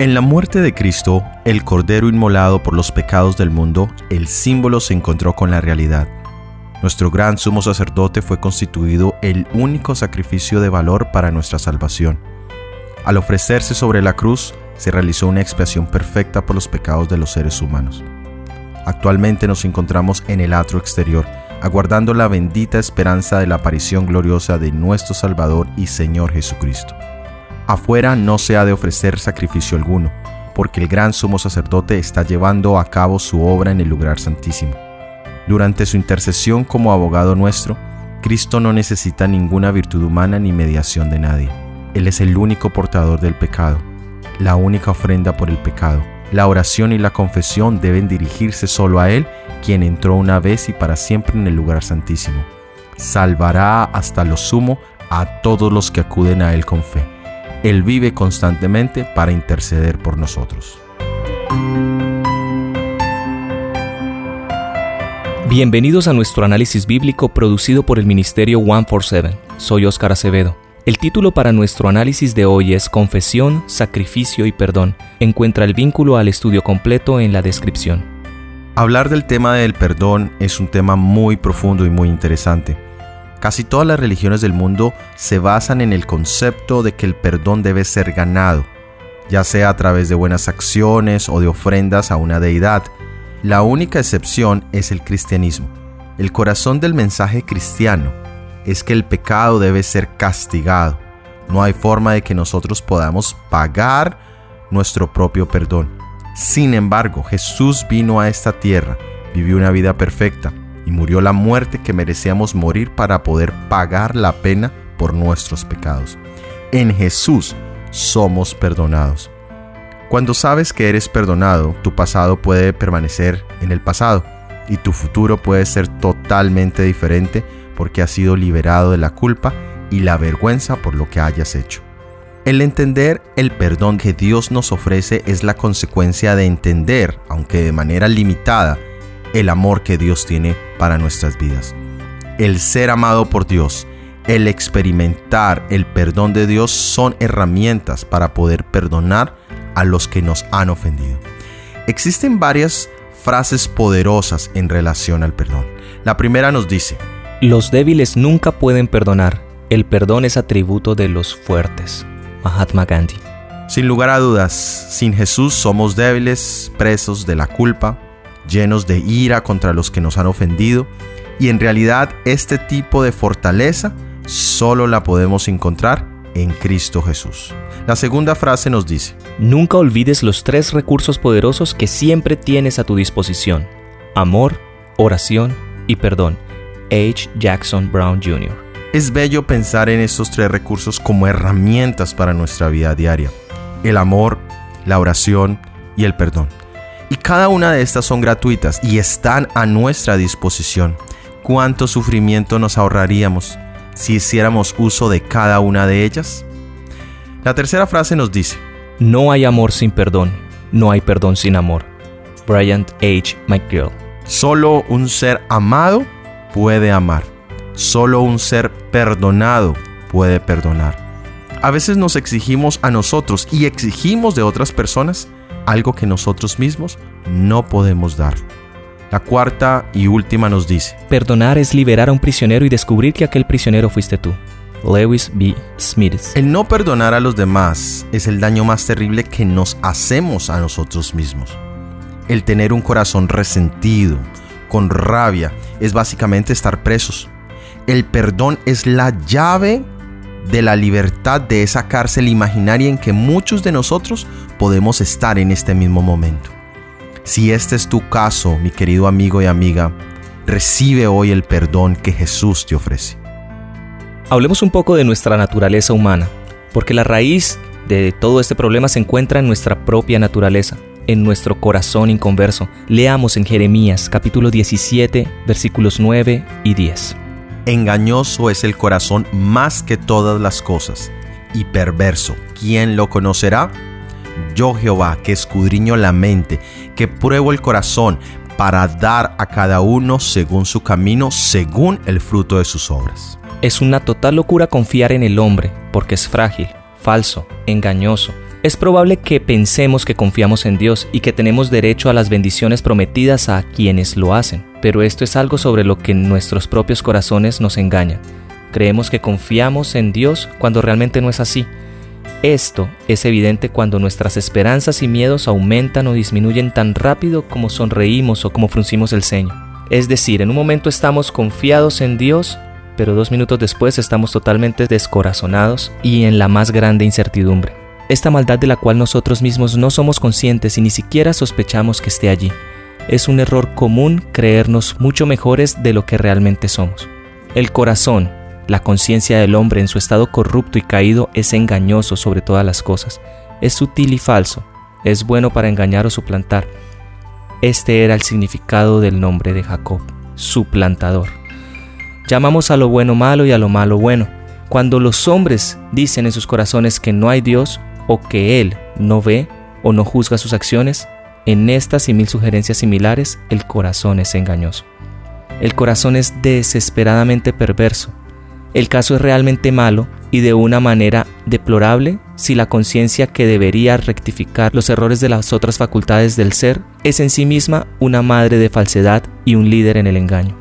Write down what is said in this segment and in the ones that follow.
En la muerte de Cristo, el Cordero inmolado por los pecados del mundo, el símbolo se encontró con la realidad. Nuestro gran sumo sacerdote fue constituido el único sacrificio de valor para nuestra salvación. Al ofrecerse sobre la cruz, se realizó una expiación perfecta por los pecados de los seres humanos. Actualmente nos encontramos en el atrio exterior, aguardando la bendita esperanza de la aparición gloriosa de nuestro Salvador y Señor Jesucristo. Afuera no se ha de ofrecer sacrificio alguno, porque el gran sumo sacerdote está llevando a cabo su obra en el lugar santísimo. Durante su intercesión como abogado nuestro, Cristo no necesita ninguna virtud humana ni mediación de nadie. Él es el único portador del pecado, la única ofrenda por el pecado. La oración y la confesión deben dirigirse solo a Él, quien entró una vez y para siempre en el lugar santísimo. Salvará hasta lo sumo a todos los que acuden a Él con fe. Él vive constantemente para interceder por nosotros. Bienvenidos a nuestro análisis bíblico producido por el Ministerio 147. Soy Óscar Acevedo. El título para nuestro análisis de hoy es Confesión, Sacrificio y Perdón. Encuentra el vínculo al estudio completo en la descripción. Hablar del tema del perdón es un tema muy profundo y muy interesante. Casi todas las religiones del mundo se basan en el concepto de que el perdón debe ser ganado, ya sea a través de buenas acciones o de ofrendas a una deidad. La única excepción es el cristianismo. El corazón del mensaje cristiano es que el pecado debe ser castigado. No hay forma de que nosotros podamos pagar nuestro propio perdón. Sin embargo, Jesús vino a esta tierra, vivió una vida perfecta y murió la muerte que merecíamos morir para poder pagar la pena por nuestros pecados. En Jesús somos perdonados. Cuando sabes que eres perdonado, tu pasado puede permanecer en el pasado y tu futuro puede ser totalmente diferente porque has sido liberado de la culpa y la vergüenza por lo que hayas hecho. El entender el perdón que Dios nos ofrece es la consecuencia de entender, aunque de manera limitada, el amor que Dios tiene para nuestras vidas. El ser amado por Dios, el experimentar el perdón de Dios son herramientas para poder perdonar a los que nos han ofendido. Existen varias frases poderosas en relación al perdón. La primera nos dice, los débiles nunca pueden perdonar. El perdón es atributo de los fuertes. Mahatma Gandhi. Sin lugar a dudas, sin Jesús somos débiles, presos de la culpa, llenos de ira contra los que nos han ofendido, y en realidad este tipo de fortaleza solo la podemos encontrar en Cristo Jesús. La segunda frase nos dice, Nunca olvides los tres recursos poderosos que siempre tienes a tu disposición, amor, oración y perdón H. Jackson Brown Jr. Es bello pensar en estos tres recursos como herramientas para nuestra vida diaria. El amor, la oración y el perdón. Y cada una de estas son gratuitas y están a nuestra disposición. ¿Cuánto sufrimiento nos ahorraríamos si hiciéramos uso de cada una de ellas? La tercera frase nos dice, No hay amor sin perdón, no hay perdón sin amor. Bryant H. McGill. Solo un ser amado puede amar. Solo un ser perdonado puede perdonar. A veces nos exigimos a nosotros y exigimos de otras personas algo que nosotros mismos no podemos dar. La cuarta y última nos dice, Perdonar es liberar a un prisionero y descubrir que aquel prisionero fuiste tú. Lewis B. Smith. El no perdonar a los demás es el daño más terrible que nos hacemos a nosotros mismos. El tener un corazón resentido, con rabia, es básicamente estar presos. El perdón es la llave de la libertad de esa cárcel imaginaria en que muchos de nosotros podemos estar en este mismo momento. Si este es tu caso, mi querido amigo y amiga, recibe hoy el perdón que Jesús te ofrece. Hablemos un poco de nuestra naturaleza humana, porque la raíz de todo este problema se encuentra en nuestra propia naturaleza, en nuestro corazón inconverso. Leamos en Jeremías capítulo 17 versículos 9 y 10. Engañoso es el corazón más que todas las cosas, y perverso. ¿Quién lo conocerá? Yo Jehová, que escudriño la mente, que pruebo el corazón, para dar a cada uno según su camino, según el fruto de sus obras. Es una total locura confiar en el hombre, porque es frágil, falso, engañoso, Es probable que pensemos que confiamos en Dios y que tenemos derecho a las bendiciones prometidas a quienes lo hacen, pero esto es algo sobre lo que nuestros propios corazones nos engañan. Creemos que confiamos en Dios cuando realmente no es así. Esto es evidente cuando nuestras esperanzas y miedos aumentan o disminuyen tan rápido como sonreímos o como fruncimos el ceño. Es decir, en un momento estamos confiados en Dios, pero dos minutos después estamos totalmente descorazonados y en la más grande incertidumbre esta maldad de la cual nosotros mismos no somos conscientes y ni siquiera sospechamos que esté allí. Es un error común creernos mucho mejores de lo que realmente somos. El corazón, la conciencia del hombre en su estado corrupto y caído es engañoso sobre todas las cosas. Es sutil y falso. Es bueno para engañar o suplantar. Este era el significado del nombre de Jacob, suplantador. Llamamos a lo bueno malo y a lo malo bueno. Cuando los hombres dicen en sus corazones que no hay Dios, o que Él no ve o no juzga sus acciones, en estas y mil sugerencias similares el corazón es engañoso. El corazón es desesperadamente perverso. El caso es realmente malo y de una manera deplorable si la conciencia que debería rectificar los errores de las otras facultades del ser es en sí misma una madre de falsedad y un líder en el engaño.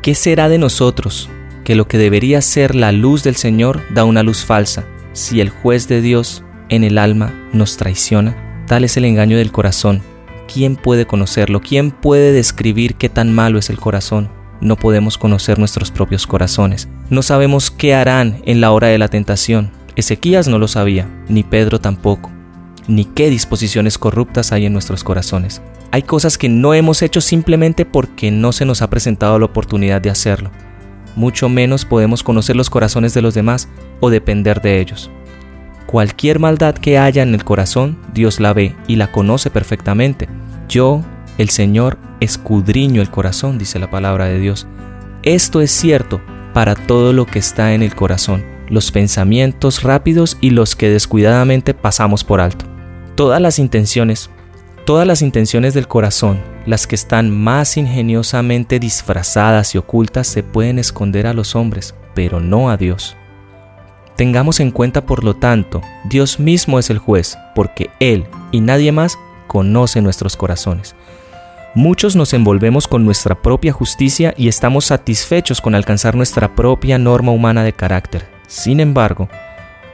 ¿Qué será de nosotros que lo que debería ser la luz del Señor da una luz falsa si el juez de Dios en el alma nos traiciona? Tal es el engaño del corazón. ¿Quién puede conocerlo? ¿Quién puede describir qué tan malo es el corazón? No podemos conocer nuestros propios corazones. No sabemos qué harán en la hora de la tentación. Ezequías no lo sabía, ni Pedro tampoco, ni qué disposiciones corruptas hay en nuestros corazones. Hay cosas que no hemos hecho simplemente porque no se nos ha presentado la oportunidad de hacerlo. Mucho menos podemos conocer los corazones de los demás o depender de ellos. Cualquier maldad que haya en el corazón, Dios la ve y la conoce perfectamente. Yo, el Señor, escudriño el corazón, dice la palabra de Dios. Esto es cierto para todo lo que está en el corazón, los pensamientos rápidos y los que descuidadamente pasamos por alto. Todas las intenciones, todas las intenciones del corazón, las que están más ingeniosamente disfrazadas y ocultas, se pueden esconder a los hombres, pero no a Dios. Tengamos en cuenta, por lo tanto, Dios mismo es el juez, porque Él y nadie más conoce nuestros corazones. Muchos nos envolvemos con nuestra propia justicia y estamos satisfechos con alcanzar nuestra propia norma humana de carácter. Sin embargo,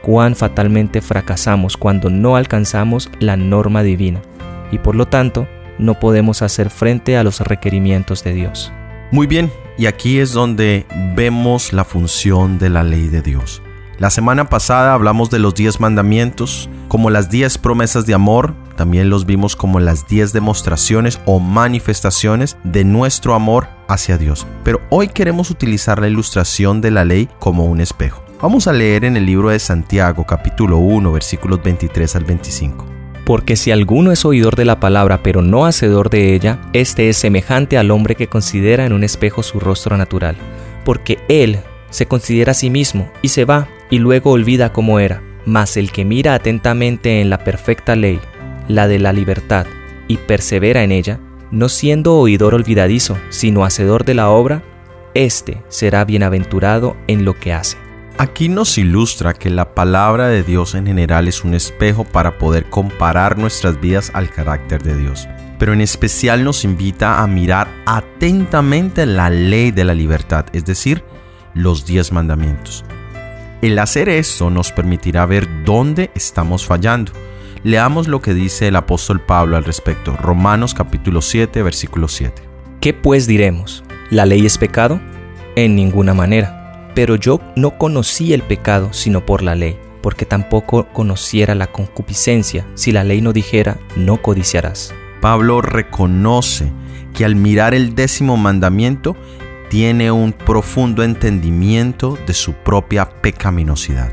cuán fatalmente fracasamos cuando no alcanzamos la norma divina y por lo tanto no podemos hacer frente a los requerimientos de Dios. Muy bien, y aquí es donde vemos la función de la ley de Dios. La semana pasada hablamos de los 10 mandamientos, como las 10 promesas de amor, también los vimos como las 10 demostraciones o manifestaciones de nuestro amor hacia Dios. Pero hoy queremos utilizar la ilustración de la ley como un espejo. Vamos a leer en el libro de Santiago capítulo 1 versículos 23 al 25. Porque si alguno es oidor de la palabra pero no hacedor de ella, este es semejante al hombre que considera en un espejo su rostro natural, porque él se considera a sí mismo y se va y luego olvida cómo era. Mas el que mira atentamente en la perfecta ley, la de la libertad, y persevera en ella, no siendo oidor olvidadizo, sino hacedor de la obra, éste será bienaventurado en lo que hace. Aquí nos ilustra que la palabra de Dios en general es un espejo para poder comparar nuestras vidas al carácter de Dios. Pero en especial nos invita a mirar atentamente la ley de la libertad, es decir, los diez mandamientos. El hacer esto nos permitirá ver dónde estamos fallando. Leamos lo que dice el apóstol Pablo al respecto, Romanos capítulo 7, versículo 7. ¿Qué pues diremos? ¿La ley es pecado? En ninguna manera. Pero yo no conocí el pecado sino por la ley, porque tampoco conociera la concupiscencia si la ley no dijera, no codiciarás. Pablo reconoce que al mirar el décimo mandamiento, tiene un profundo entendimiento de su propia pecaminosidad.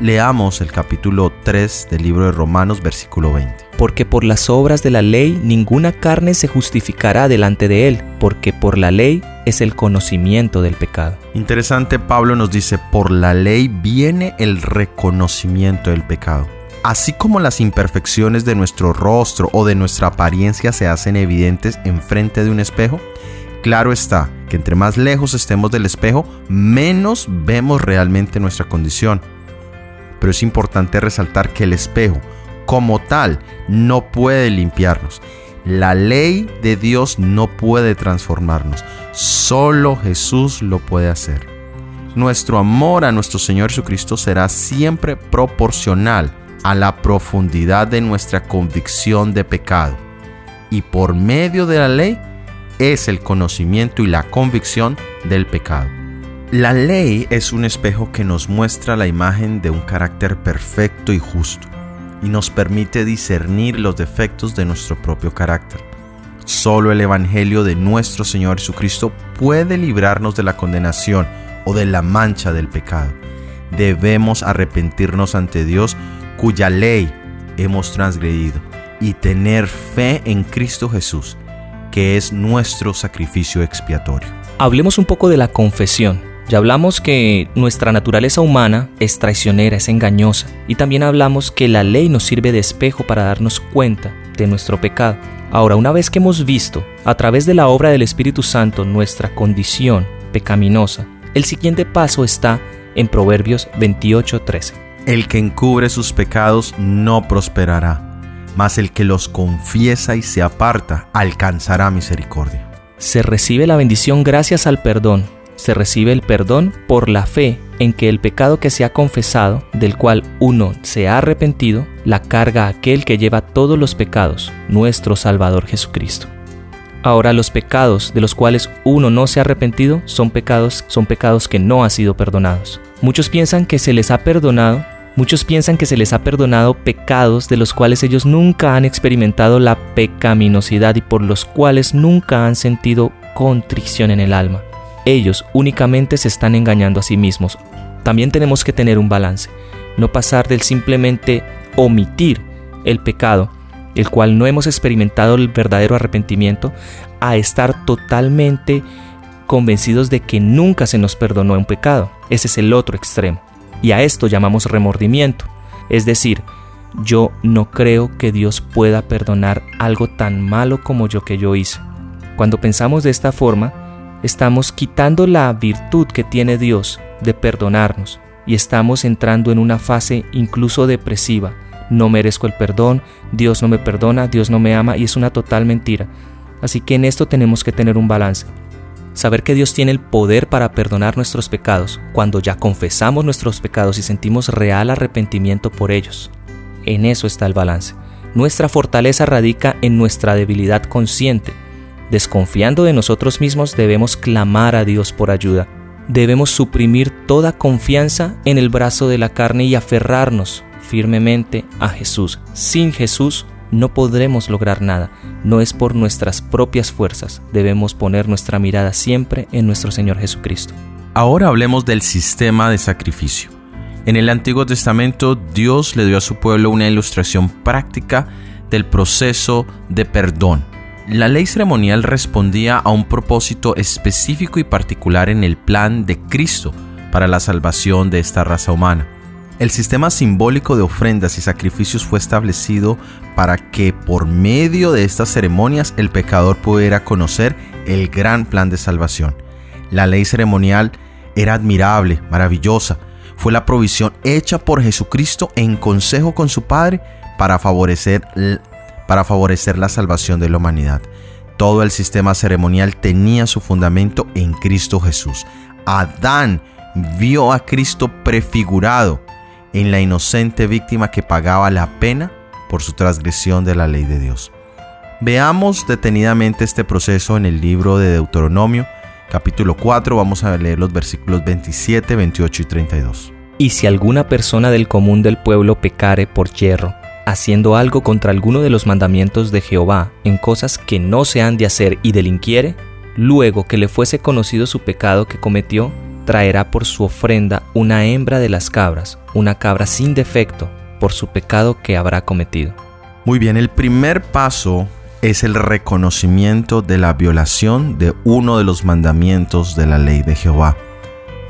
Leamos el capítulo 3 del libro de Romanos, versículo 20. Porque por las obras de la ley ninguna carne se justificará delante de él, porque por la ley es el conocimiento del pecado. Interesante, Pablo nos dice, por la ley viene el reconocimiento del pecado. Así como las imperfecciones de nuestro rostro o de nuestra apariencia se hacen evidentes enfrente de un espejo, Claro está que entre más lejos estemos del espejo, menos vemos realmente nuestra condición. Pero es importante resaltar que el espejo, como tal no puede limpiarnos. La ley de Dios no puede transformarnos. Solo Jesús lo puede hacer. Nuestro amor a nuestro Señor Jesucristo será siempre proporcional a la profundidad de nuestra convicción de pecado. Y por medio de la ley es el conocimiento y la convicción del pecado. La ley es un espejo que nos muestra la imagen de un carácter perfecto y justo y nos permite discernir los defectos de nuestro propio carácter. Solo el Evangelio de nuestro Señor Jesucristo puede librarnos de la condenación o de la mancha del pecado. Debemos arrepentirnos ante Dios cuya ley hemos transgredido y tener fe en Cristo Jesús, que es nuestro sacrificio expiatorio. Hablemos un poco de la confesión. Ya hablamos que nuestra naturaleza humana es traicionera, es engañosa, y también hablamos que la ley nos sirve de espejo para darnos cuenta de nuestro pecado. Ahora, una vez que hemos visto a través de la obra del Espíritu Santo nuestra condición pecaminosa, el siguiente paso está en Proverbios 28:13. El que encubre sus pecados no prosperará, mas el que los confiesa y se aparta alcanzará misericordia. Se recibe la bendición gracias al perdón, se recibe el perdón por la fe en que el pecado que se ha confesado, del cual uno se ha arrepentido, la carga aquel que lleva todos los pecados, nuestro Salvador Jesucristo. Ahora los pecados de los cuales uno no se ha arrepentido son pecados, son pecados que no han sido perdonados. Muchos piensan que se les ha perdonado, muchos piensan que se les ha perdonado pecados de los cuales ellos nunca han experimentado la pecaminosidad y por los cuales nunca han sentido contrición en el alma ellos únicamente se están engañando a sí mismos. También tenemos que tener un balance, no pasar del simplemente omitir el pecado, el cual no hemos experimentado el verdadero arrepentimiento, a estar totalmente convencidos de que nunca se nos perdonó un pecado. Ese es el otro extremo. Y a esto llamamos remordimiento. Es decir, yo no creo que Dios pueda perdonar algo tan malo como yo que yo hice. Cuando pensamos de esta forma, estamos quitando la virtud que tiene Dios de perdonarnos y estamos entrando en una fase incluso depresiva. No merezco el perdón, Dios no me perdona, Dios no me ama y es una total mentira. Así que en esto tenemos que tener un balance. Saber que Dios tiene el poder para perdonar nuestros pecados cuando ya confesamos nuestros pecados y sentimos real arrepentimiento por ellos. En eso está el balance. Nuestra fortaleza radica en nuestra debilidad consciente Desconfiando de nosotros mismos debemos clamar a Dios por ayuda. Debemos suprimir toda confianza en el brazo de la carne y aferrarnos firmemente a Jesús. Sin Jesús no podremos lograr nada. No es por nuestras propias fuerzas. Debemos poner nuestra mirada siempre en nuestro Señor Jesucristo. Ahora hablemos del sistema de sacrificio. En el Antiguo Testamento Dios le dio a su pueblo una ilustración práctica del proceso de perdón la ley ceremonial respondía a un propósito específico y particular en el plan de Cristo para la salvación de esta raza humana. El sistema simbólico de ofrendas y sacrificios fue establecido para que por medio de estas ceremonias el pecador pudiera conocer el gran plan de salvación. La ley ceremonial era admirable, maravillosa. Fue la provisión hecha por Jesucristo en consejo con su Padre para favorecer para favorecer la salvación de la humanidad. Todo el sistema ceremonial tenía su fundamento en Cristo Jesús. Adán vio a Cristo prefigurado en la inocente víctima que pagaba la pena por su transgresión de la ley de Dios. Veamos detenidamente este proceso en el libro de Deuteronomio, capítulo 4, vamos a leer los versículos 27, 28 y 32. Y si alguna persona del común del pueblo pecare por hierro, haciendo algo contra alguno de los mandamientos de Jehová en cosas que no se han de hacer y delinquiere, luego que le fuese conocido su pecado que cometió, traerá por su ofrenda una hembra de las cabras, una cabra sin defecto, por su pecado que habrá cometido. Muy bien, el primer paso es el reconocimiento de la violación de uno de los mandamientos de la ley de Jehová.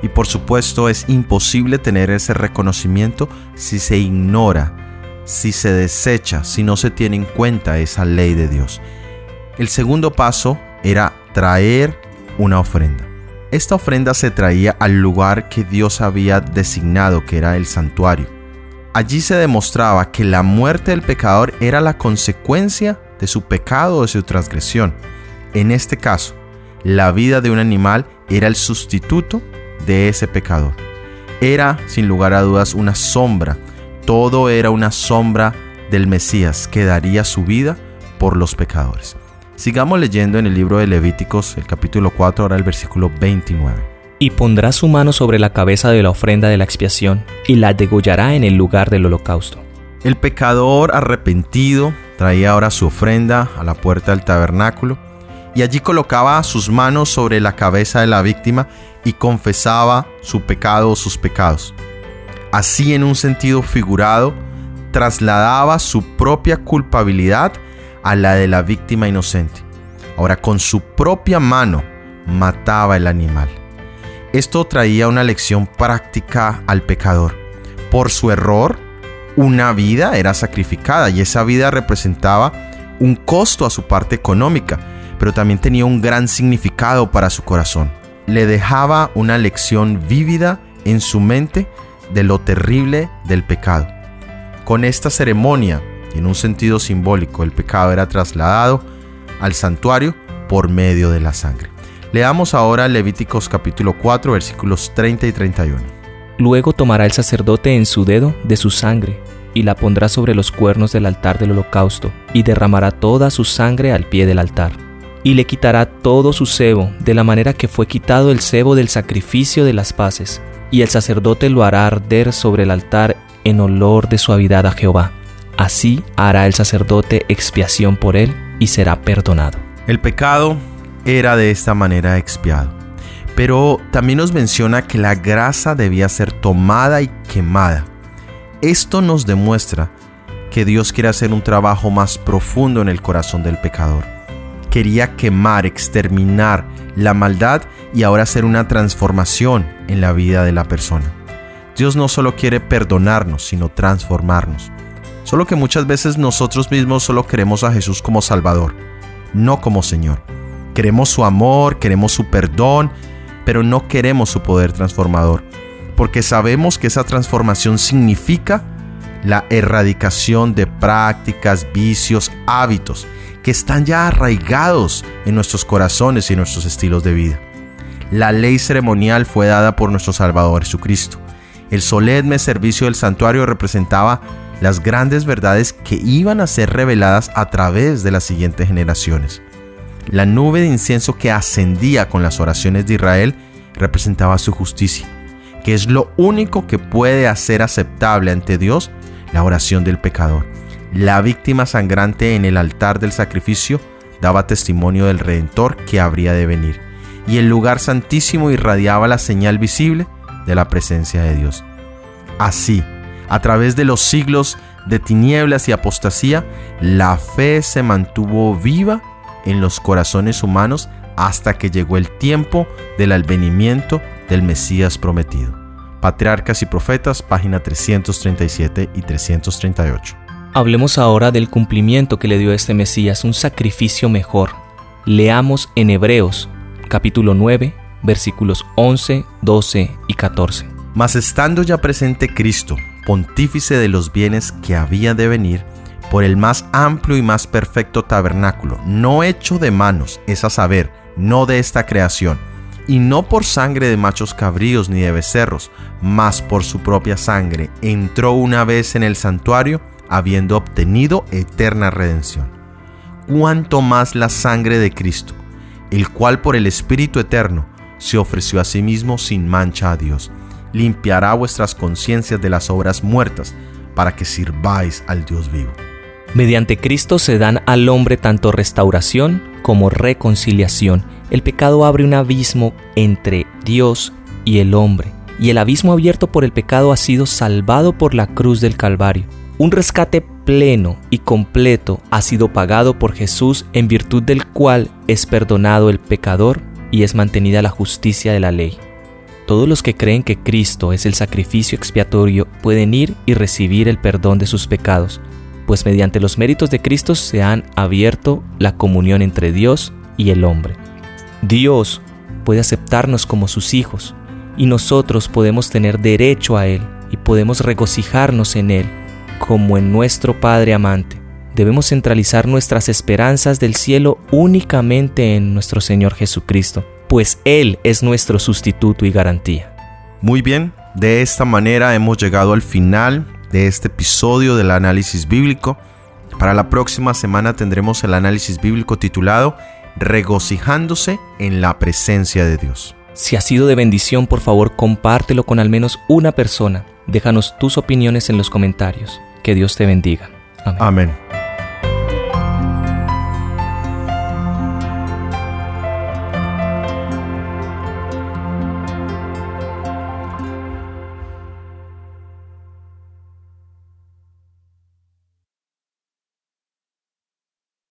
Y por supuesto es imposible tener ese reconocimiento si se ignora si se desecha, si no se tiene en cuenta esa ley de Dios. El segundo paso era traer una ofrenda. Esta ofrenda se traía al lugar que Dios había designado, que era el santuario. Allí se demostraba que la muerte del pecador era la consecuencia de su pecado o de su transgresión. En este caso, la vida de un animal era el sustituto de ese pecador. Era, sin lugar a dudas, una sombra. Todo era una sombra del Mesías que daría su vida por los pecadores. Sigamos leyendo en el libro de Levíticos, el capítulo 4, ahora el versículo 29. Y pondrá su mano sobre la cabeza de la ofrenda de la expiación, y la degollará en el lugar del holocausto. El pecador arrepentido traía ahora su ofrenda a la puerta del tabernáculo, y allí colocaba sus manos sobre la cabeza de la víctima y confesaba su pecado o sus pecados. Así en un sentido figurado, trasladaba su propia culpabilidad a la de la víctima inocente. Ahora con su propia mano mataba el animal. Esto traía una lección práctica al pecador. Por su error, una vida era sacrificada y esa vida representaba un costo a su parte económica, pero también tenía un gran significado para su corazón. Le dejaba una lección vívida en su mente de lo terrible del pecado. Con esta ceremonia, en un sentido simbólico, el pecado era trasladado al santuario por medio de la sangre. Leamos ahora Levíticos capítulo 4 versículos 30 y 31. Luego tomará el sacerdote en su dedo de su sangre y la pondrá sobre los cuernos del altar del holocausto y derramará toda su sangre al pie del altar. Y le quitará todo su cebo, de la manera que fue quitado el cebo del sacrificio de las paces, y el sacerdote lo hará arder sobre el altar en olor de suavidad a Jehová. Así hará el sacerdote expiación por él y será perdonado. El pecado era de esta manera expiado. Pero también nos menciona que la grasa debía ser tomada y quemada. Esto nos demuestra que Dios quiere hacer un trabajo más profundo en el corazón del pecador. Quería quemar, exterminar la maldad y ahora hacer una transformación en la vida de la persona. Dios no solo quiere perdonarnos, sino transformarnos. Solo que muchas veces nosotros mismos solo queremos a Jesús como Salvador, no como Señor. Queremos su amor, queremos su perdón, pero no queremos su poder transformador, porque sabemos que esa transformación significa la erradicación de prácticas, vicios, hábitos que están ya arraigados en nuestros corazones y nuestros estilos de vida. La ley ceremonial fue dada por nuestro Salvador Jesucristo. El solemne servicio del santuario representaba las grandes verdades que iban a ser reveladas a través de las siguientes generaciones. La nube de incienso que ascendía con las oraciones de Israel representaba su justicia, que es lo único que puede hacer aceptable ante Dios la oración del pecador. La víctima sangrante en el altar del sacrificio daba testimonio del Redentor que habría de venir, y el lugar santísimo irradiaba la señal visible de la presencia de Dios. Así, a través de los siglos de tinieblas y apostasía, la fe se mantuvo viva en los corazones humanos hasta que llegó el tiempo del advenimiento del Mesías prometido. Patriarcas y Profetas, página 337 y 338. Hablemos ahora del cumplimiento que le dio este Mesías, un sacrificio mejor. Leamos en Hebreos, capítulo 9, versículos 11, 12 y 14. Mas estando ya presente Cristo, pontífice de los bienes que había de venir, por el más amplio y más perfecto tabernáculo, no hecho de manos, es a saber, no de esta creación, y no por sangre de machos cabríos ni de becerros, mas por su propia sangre, entró una vez en el santuario, habiendo obtenido eterna redención. Cuanto más la sangre de Cristo, el cual por el Espíritu Eterno se ofreció a sí mismo sin mancha a Dios limpiará vuestras conciencias de las obras muertas, para que sirváis al Dios vivo. Mediante Cristo se dan al hombre tanto restauración como reconciliación. El pecado abre un abismo entre Dios y el hombre, y el abismo abierto por el pecado ha sido salvado por la cruz del Calvario. Un rescate pleno y completo ha sido pagado por Jesús en virtud del cual es perdonado el pecador y es mantenida la justicia de la ley. Todos los que creen que Cristo es el sacrificio expiatorio pueden ir y recibir el perdón de sus pecados, pues mediante los méritos de Cristo se han abierto la comunión entre Dios y el hombre. Dios puede aceptarnos como sus hijos y nosotros podemos tener derecho a Él, y podemos regocijarnos en Él, como en nuestro Padre amante. Debemos centralizar nuestras esperanzas del cielo únicamente en nuestro Señor Jesucristo, pues Él es nuestro sustituto y garantía. Muy bien, de esta manera hemos llegado al final de este episodio del análisis bíblico. Para la próxima semana tendremos el análisis bíblico titulado Regocijándose en la presencia de Dios. Si ha sido de bendición, por favor compártelo con al menos una persona. Déjanos tus opiniones en los comentarios. Que Dios te bendiga. Amén. Amén.